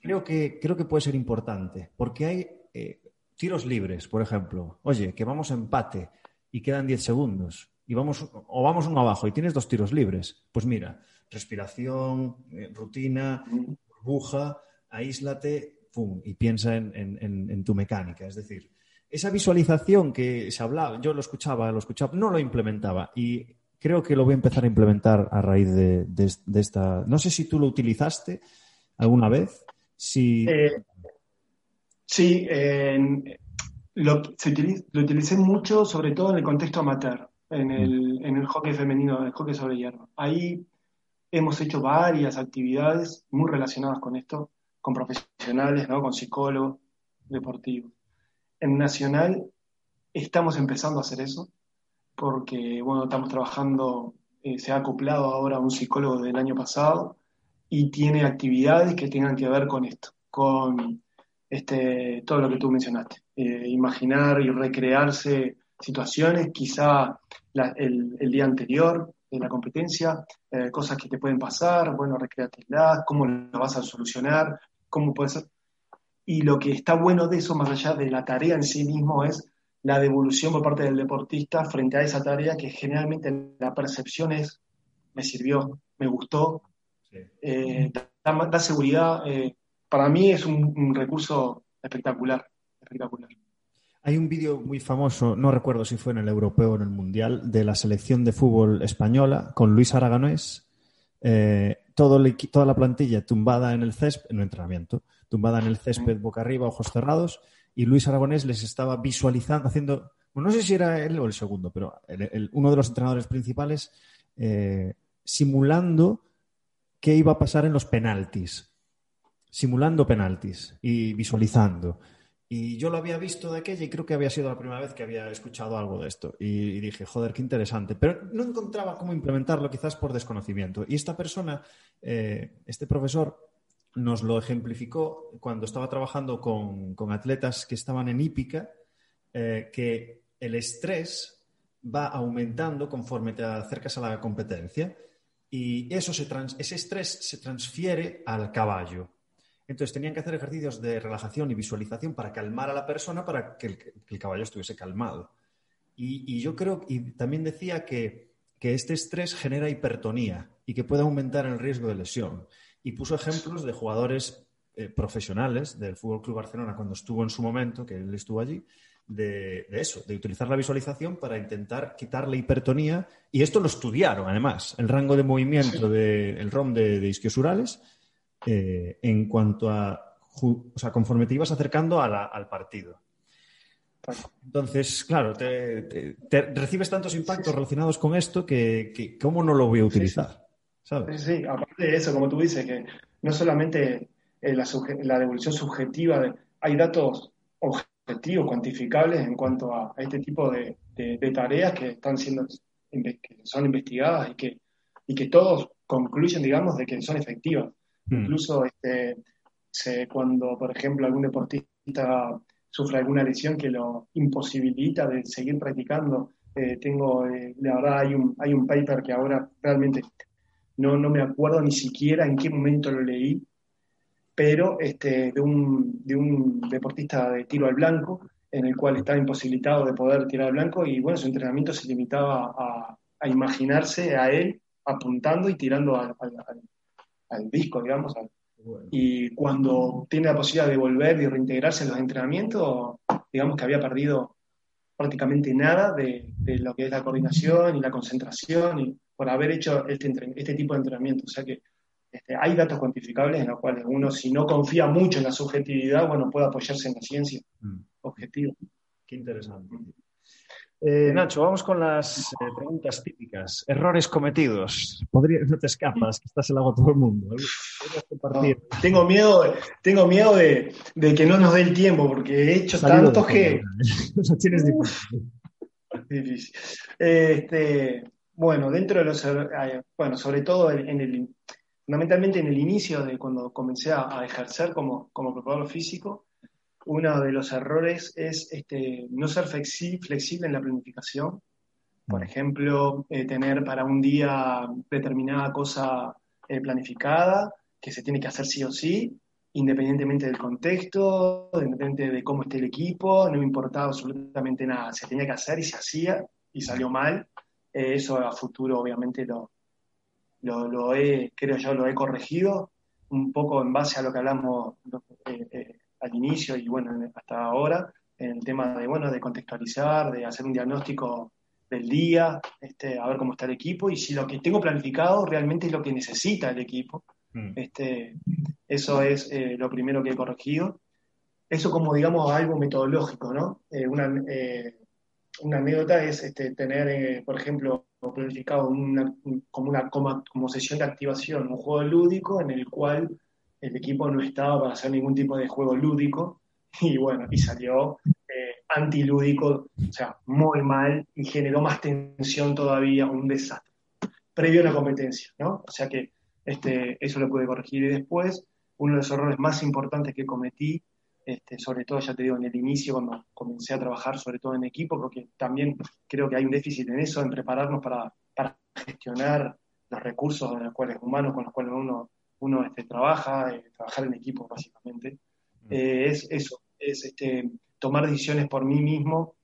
Creo, que, creo que puede ser importante, porque hay eh, tiros libres, por ejemplo. Oye, que vamos a empate y quedan 10 segundos, y vamos, o vamos uno abajo y tienes dos tiros libres. Pues mira, respiración, rutina, burbuja, aíslate, pum, y piensa en, tu mecánica. Es decir, esa visualización que se hablaba, yo lo escuchaba, lo escuchaba, no lo implementaba y creo que lo voy a empezar a implementar a raíz de, esta. No sé si tú lo utilizaste alguna vez. Si... Eh, sí, lo, utilicé mucho, sobre todo en el contexto amateur, en el, mm. en el hockey femenino, en el hockey sobre hierro. Ahí Hemos hecho varias actividades muy relacionadas con esto, con profesionales, ¿no? con psicólogos deportivos. En Nacional estamos empezando a hacer eso, porque bueno, estamos trabajando, eh, se ha acoplado ahora un psicólogo del año pasado y tiene actividades que tengan que ver con esto, con este, todo lo que tú mencionaste. Eh, imaginar y recrearse situaciones, quizá el, el, día anterior, la competencia, eh, cosas que te pueden pasar, bueno, recreatividad, cómo lo vas a solucionar, cómo puedes... Y lo que está bueno de eso, más allá de la tarea en sí mismo, es la devolución por parte del deportista frente a esa tarea que generalmente la percepción es, me sirvió, me gustó, eh, da, seguridad. Eh, para mí es un recurso espectacular, espectacular. Hay un vídeo muy famoso, no recuerdo si fue en el europeo o en el mundial, de la selección de fútbol española con Luis Aragonés, eh, toda la plantilla tumbada en el césped, en un entrenamiento, tumbada en el césped boca arriba, ojos cerrados, y Luis Aragonés les estaba visualizando, haciendo, no sé si era él o el segundo, pero uno de los entrenadores principales, eh, simulando qué iba a pasar en los penaltis, simulando penaltis y visualizando. Y yo lo había visto de aquella y creo que había sido la primera vez que había escuchado algo de esto. Y, dije, joder, qué interesante. Pero no encontraba cómo implementarlo, quizás por desconocimiento. Y esta persona, eh, este profesor, nos lo ejemplificó cuando estaba trabajando con, atletas que estaban en hípica, eh, que el estrés va aumentando conforme te acercas a la competencia. Y eso se ese estrés se transfiere al caballo. Entonces tenían que hacer ejercicios de relajación y visualización para calmar a la persona para que el, caballo estuviese calmado. Y, yo creo, y también decía que, este estrés genera hipertonía y que puede aumentar el riesgo de lesión. Y puso ejemplos de jugadores eh, profesionales del Fútbol Club Barcelona cuando estuvo en su momento, que él estuvo allí, de, eso, de utilizar la visualización para intentar quitarle hipertonía. Y esto lo estudiaron, además, el rango de movimiento del ROM de, de isquiosurales eh, en cuanto a, o sea, conforme te ibas acercando al partido. Entonces, claro, te, recibes tantos impactos relacionados con esto que, ¿cómo no lo voy a utilizar? Sí, aparte de eso, como tú dices, que no solamente eh, la, devolución subjetiva, de, hay datos objetivos, cuantificables en cuanto a, este tipo de, tareas que están siendo que son investigadas y que, y que todos concluyen, digamos, de que son efectivas. Mm. Incluso este, cuando, por ejemplo, algún deportista sufre alguna lesión que lo imposibilita de seguir practicando, eh, tengo, eh, la verdad, hay un, hay un paper que ahora realmente no, no me acuerdo ni siquiera en qué momento lo leí, pero este, de, un, de un deportista de tiro al blanco, en el cual estaba imposibilitado de poder tirar al blanco y bueno, su entrenamiento se limitaba a, a imaginarse a él apuntando y tirando al, al disco, digamos. Y cuando tiene la posibilidad de volver y reintegrarse en los entrenamientos, digamos que había perdido prácticamente nada de, lo que es la coordinación y la concentración y por haber hecho este, este tipo de entrenamiento. O sea que este, hay datos cuantificables en los cuales uno, si no confía mucho en la subjetividad, bueno, puede apoyarse en la ciencia mm. objetiva. Qué interesante. Eh, Nacho, vamos con las eh, preguntas típicas. Errores cometidos. no te escapas, que estás en lago todo el mundo. tengo miedo, tengo miedo de, que no nos dé el tiempo, porque he hecho tantos que. tienes difícil. Este, bueno, dentro de los. Bueno, sobre todo en, el. Fundamentalmente en el inicio de cuando comencé a, ejercer como, como preparador físico, uno de los errores es este, no ser flexible en la planificación. Por ejemplo, eh, tener para un día determinada cosa eh, planificada, que se tiene que hacer sí o sí, independientemente del contexto, independientemente de cómo esté el equipo, no importaba absolutamente nada. Se tenía que hacer y se hacía y salió mal. Eh, eso a futuro obviamente lo, lo, he, creo yo, lo he corregido un poco en base a lo que hablamos al inicio y bueno, hasta ahora, en el tema de, bueno, de contextualizar, de hacer un diagnóstico del día, este, a ver cómo está el equipo y si lo que tengo planificado realmente es lo que necesita el equipo. Mm. Este, eso es eh, lo primero que he corregido. Eso como, digamos, algo metodológico, ¿no? Eh, una, eh, una, anécdota es este, tener, por ejemplo, planificado una, como una como, como, sesión de activación, un juego lúdico en el cual el equipo no estaba para hacer ningún tipo de juego lúdico y bueno, y salió eh, antilúdico, o sea, muy mal y generó más tensión todavía, un desastre, previo a la competencia, ¿no? O sea que este, eso lo pude corregir y después, uno de los errores más importantes que cometí, este, sobre todo, ya te digo, en el inicio, cuando comencé a trabajar, sobre todo en equipo, porque también creo que hay un déficit en eso, en prepararnos para, para gestionar los recursos los cuales, humanos con los cuales uno uno este, trabaja, eh, trabajar en equipo básicamente, mm. eh, es eso, es este, tomar decisiones por mí mismo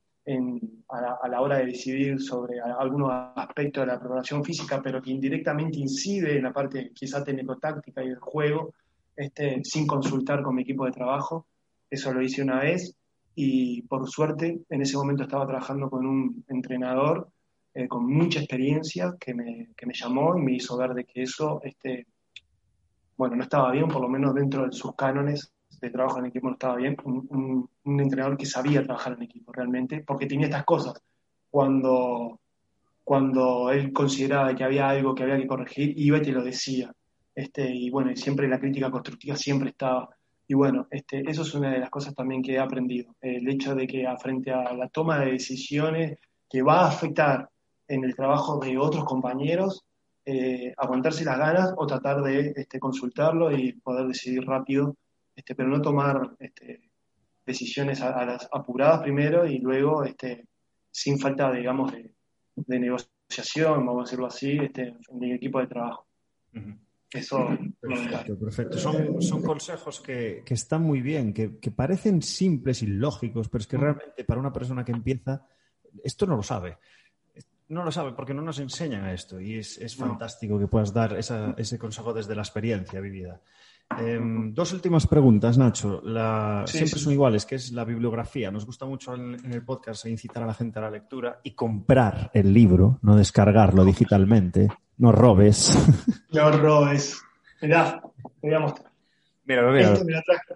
a, la, hora de decidir sobre algunos aspectos de la programación física, pero que indirectamente incide en la parte quizá técnico-táctica y del juego, este, sin consultar con mi equipo de trabajo. Eso lo hice una vez y por suerte en ese momento estaba trabajando con un entrenador eh, con mucha experiencia que me, que me, llamó y me hizo ver de que eso este, bueno, no estaba bien, por lo menos dentro de sus cánones de trabajo en equipo no estaba bien. Un, entrenador que sabía trabajar en equipo realmente, porque tenía estas cosas. Cuando, cuando él consideraba que había algo que había que corregir, iba y te lo decía. Este, y bueno, siempre la crítica constructiva siempre estaba. Y bueno, este, eso es una de las cosas también que he aprendido. El hecho de que frente a la toma de decisiones que va a afectar en el trabajo de otros compañeros, eh, aguantarse las ganas o tratar de este, consultarlo y poder decidir rápido, este, pero no tomar este, decisiones a, las apuradas primero y luego este, sin falta, digamos, de, negociación, vamos a decirlo así, este, en el equipo de trabajo. Eso. Perfecto, perfecto. Son, son consejos que, que, están muy bien, que, que, parecen simples y lógicos, pero es que realmente para una persona que empieza, esto no lo sabe no lo sabe porque no nos enseñan esto y es, fantástico que puedas dar ese consejo desde la experiencia vivida. Em, dos últimas preguntas, Nacho. siempre son iguales, que es la bibliografía. Nos gusta mucho en, el podcast incitar a la gente a la lectura y comprar el libro, no descargarlo digitalmente. No robes. No robes. Mirá, te voy a mostrar. Mira, mira. Esto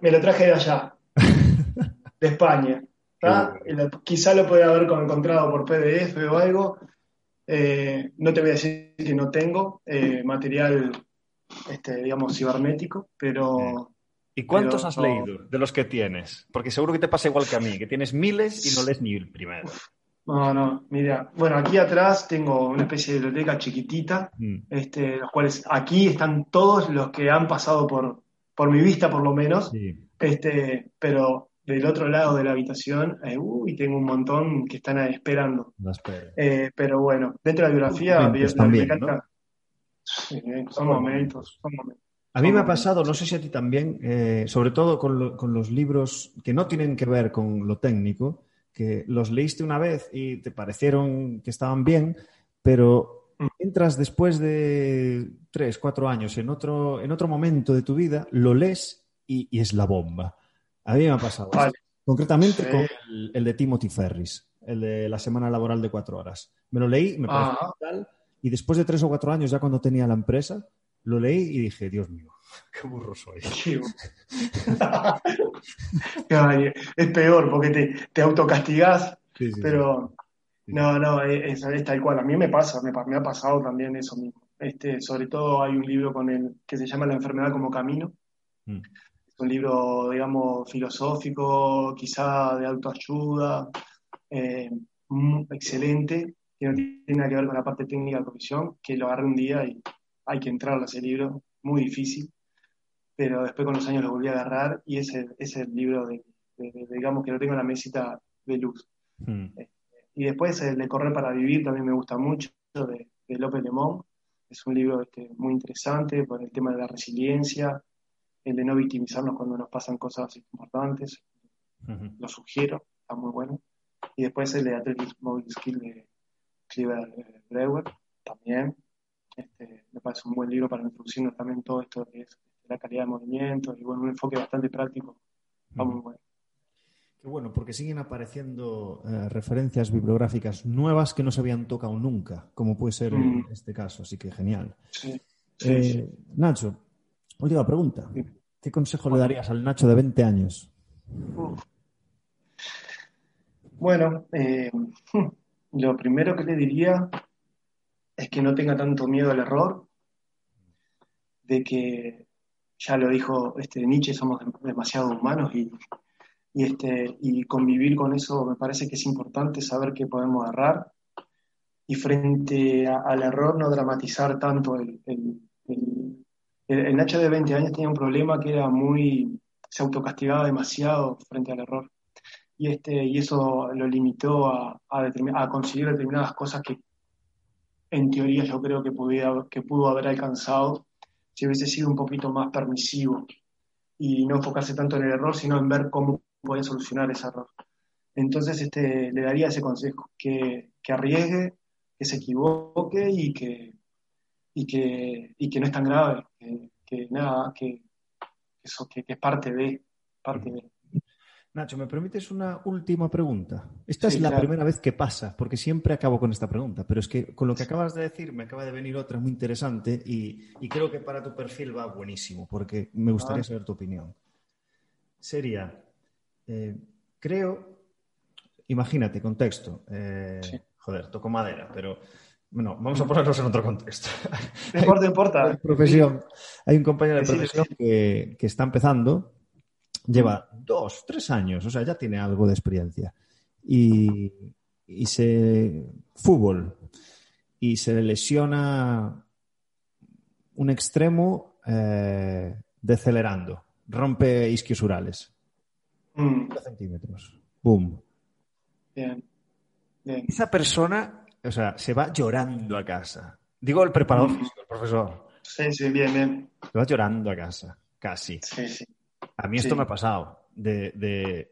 me lo, traje, de allá, de España. quizá lo puede haber encontrado por PDF o algo, eh, no te voy a decir que no tengo eh, material, este, digamos, cibernético, pero... ¿Y cuántos has leído de los que tienes? Porque seguro que te pasa igual que a mí, que tienes miles y no lees ni el primero. No, no, mira, bueno, aquí atrás tengo una especie de biblioteca chiquitita, mm. este, los cuales aquí están todos los que han pasado por, por mi vista, por lo menos, este, pero del otro lado de la habitación, eh, y tengo un montón que están esperando. Eh, pero bueno, dentro de la biografía, son, momentos, A mí me ha pasado, no sé si a ti también, eh, sobre todo con, con, los libros que no tienen que ver con lo técnico, que los leíste una vez y te parecieron que estaban bien, pero mm. entras después de tres, cuatro años en otro, en otro momento de tu vida, lo lees y es la bomba. A mí me ha pasado. Concretamente con el, de Timothy Ferris, el de la semana laboral de cuatro horas. Me lo leí, me pareció y después de tres o cuatro años, ya cuando tenía la empresa, lo leí y dije, Dios mío, qué burro soy. es peor porque te, te autocastigás, pero no, no, es, tal cual. A mí me pasa, me, me ha pasado también eso mismo. Este, sobre todo hay un libro con el, que se llama La enfermedad como camino. Mm. Un libro, digamos, filosófico, quizá de autoayuda, eh, excelente, que no tiene nada que ver con la parte técnica de profesión, que lo agarré un día y hay que entrar a ese libro, muy difícil, pero después con los años lo volví a agarrar y es el, es el libro de, digamos, que lo tengo en la mesita de luz. Mm. Eh, y después el de Correr para Vivir también me gusta mucho, de, López Lemón. Es un libro este, muy interesante por el tema de la resiliencia, el de no victimizarnos cuando nos pasan cosas importantes. Lo sugiero, está muy bueno. Y después el de Athletics Mobile Skill de Cleaver eh, Brewer, también. Este, me parece un buen libro para introducirnos también todo esto que es la calidad de movimiento y bueno, un enfoque bastante práctico. Está muy bueno. Qué bueno, porque siguen apareciendo eh, referencias bibliográficas nuevas que no se habían tocado nunca, como puede ser en mm. este caso, así que genial. Eh, Nacho, última pregunta. ¿Qué consejo le darías al Nacho de 20 años? Bueno, eh, lo primero que le diría es que no tenga tanto miedo al error, de que, ya lo dijo este Nietzsche, somos demasiado humanos y este, y convivir con eso me parece que es importante, saber que podemos errar y frente al error no dramatizar tanto. El, el, Nacho de 20 años tenía un problema que era muy, se autocastigaba demasiado frente al error y, este, y eso lo limitó a, a, a conseguir determinadas cosas que en teoría yo creo que, podía, que pudo haber alcanzado si hubiese sido un poquito más permisivo y no enfocarse tanto en el error, sino en ver cómo puede solucionar ese error. Entonces este, le daría ese consejo, que, arriesgue, que se equivoque y que, y que, y que no es tan grave, que, nada, que, eso, que, es parte de, parte de. Nacho, ¿me permites una última pregunta? Esta es la primera vez que pasa, porque siempre acabo con esta pregunta, pero es que con lo que acabas de decir me acaba de venir otra muy interesante y, creo que para tu perfil va buenísimo, porque me gustaría ah. saber tu opinión. Sería, eh, creo, imagínate, contexto. Eh, joder, toco madera, pero bueno, vamos a ponernos en otro contexto. No importa, importa. Profesión. Hay un compañero de profesión que, está empezando, lleva dos, tres años, o sea, ya tiene algo de experiencia. Y, se. fútbol. Y se le lesiona un extremo eh, decelerando. Rompe isquiosurales. Mm. centímetros. Boom. Bien. Esa persona, o sea, se va llorando a casa. Digo el preparador mm. físico, el profesor. Sí, sí, bien, bien. Se va llorando a casa, casi. Sí, sí. A mí esto me ha pasado. De,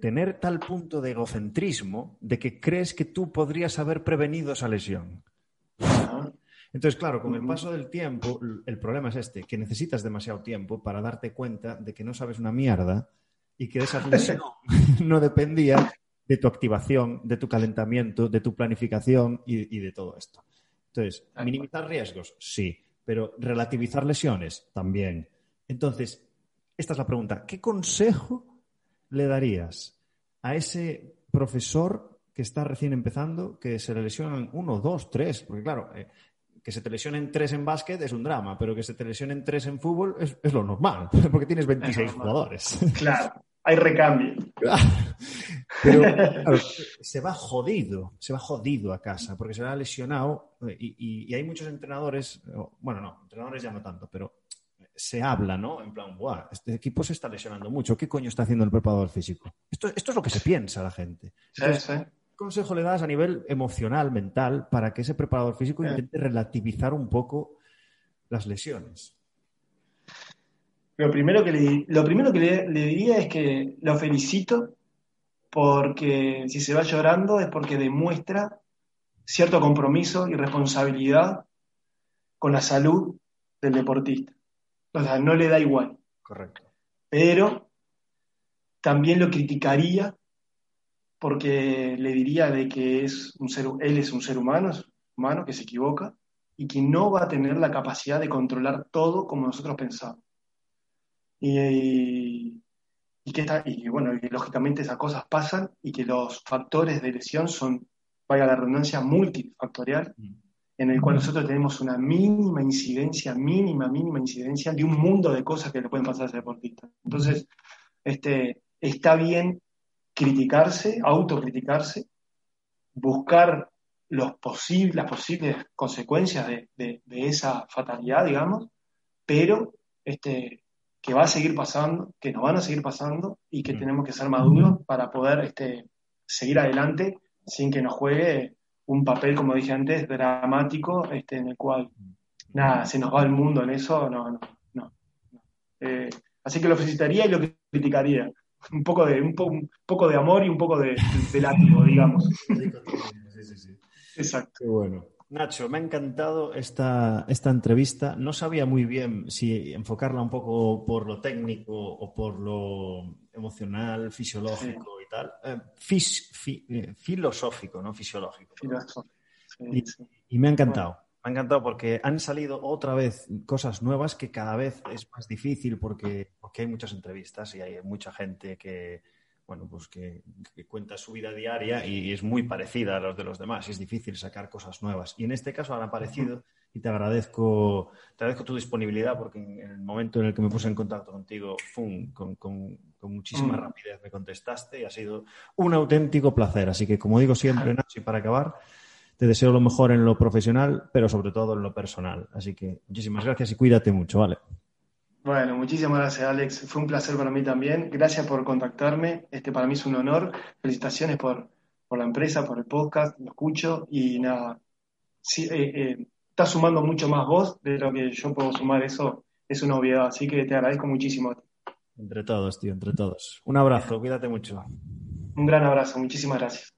tener tal punto de egocentrismo de que crees que tú podrías haber prevenido esa lesión. Entonces, claro, con el paso del tiempo, el problema es este, que necesitas demasiado tiempo para darte cuenta de que no sabes una mierda y que esa lesión no dependía de tu activación, de tu calentamiento, de tu planificación y, de todo esto. Entonces, minimizar riesgos, sí, pero relativizar lesiones también. Entonces, esta es la pregunta. ¿Qué consejo le darías a ese profesor que está recién empezando, que se le lesionan uno, dos, tres? Porque claro, eh, que se te lesionen tres en básquet es un drama, pero que se te lesionen tres en fútbol es, lo normal, porque tienes 26 jugadores. Claro, hay recambio. pero se va jodido, se va jodido a casa, porque se va lesionado eh, y, hay muchos entrenadores, bueno, no, entrenadores ya no tanto, pero se habla, ¿no? En plan, Buah, este equipo se está lesionando mucho, ¿qué coño está haciendo el preparador físico? Esto, esto es lo que se piensa la gente. sí, sí. ¿Qué consejo le das a nivel emocional, mental, para que ese preparador físico eh. intente relativizar un poco las lesiones? Lo primero que le, lo primero que le, diría es que lo felicito porque si se va llorando es porque demuestra cierto compromiso y responsabilidad con la salud del deportista. O sea, no le da igual. Correcto. Pero también lo criticaría porque le diría de que es un ser, él es un ser humano, humano que se equivoca y que no va a tener la capacidad de controlar todo como nosotros pensamos. Y, que está, y bueno, y lógicamente esas cosas pasan y que los factores de lesión son, vaya la redundancia, multifactorial mm. en el cual nosotros tenemos una mínima incidencia, mínima, mínima incidencia de un mundo de cosas que le pueden pasar a ese deportista. Entonces, este, está bien criticarse, autocriticarse, buscar los las posibles consecuencias de, esa fatalidad, digamos, pero este, que va a seguir pasando, que nos van a seguir pasando y que tenemos que ser maduros para poder este, seguir adelante sin que nos juegue un papel, como dije antes, dramático, este, en el cual, nada, se nos va el mundo en eso, no, no, no. Eh, así que lo felicitaría y lo criticaría. Un poco de, un, poco de amor y un poco de, de látigo, digamos. Sí, sí, sí. Exacto. Qué bueno. Nacho, me ha encantado esta, esta entrevista. No sabía muy bien si enfocarla un poco por lo técnico o por lo emocional, fisiológico y tal. Eh, eh, filosófico, no fisiológico. y, me ha encantado. Me ha encantado porque han salido otra vez cosas nuevas que cada vez es más difícil porque, porque hay muchas entrevistas y hay mucha gente que, bueno, pues que, cuenta su vida diaria y es muy parecida a los de los demás. Es difícil sacar cosas nuevas. Y en este caso han aparecido y te agradezco, te agradezco tu disponibilidad porque en, el momento en el que me puse en contacto contigo, con, muchísima mm. rapidez me contestaste y ha sido un auténtico placer. Así que, como digo siempre, Nacho, y para acabar, te deseo lo mejor en lo profesional, pero sobre todo en lo personal. Así que muchísimas gracias y cuídate mucho, ¿vale? Bueno, muchísimas gracias, Alex. Fue un placer para mí también. Gracias por contactarme. Este para mí es un honor. Felicitaciones por, la empresa, por el podcast. Lo escucho y nada. Sí, eh, eh, está sumando mucho más vos de lo que yo puedo sumar. Eso es una obviedad. Así que te agradezco muchísimo. Entre todos, tío, entre todos. Un abrazo. Cuídate mucho. Un gran abrazo. Muchísimas gracias.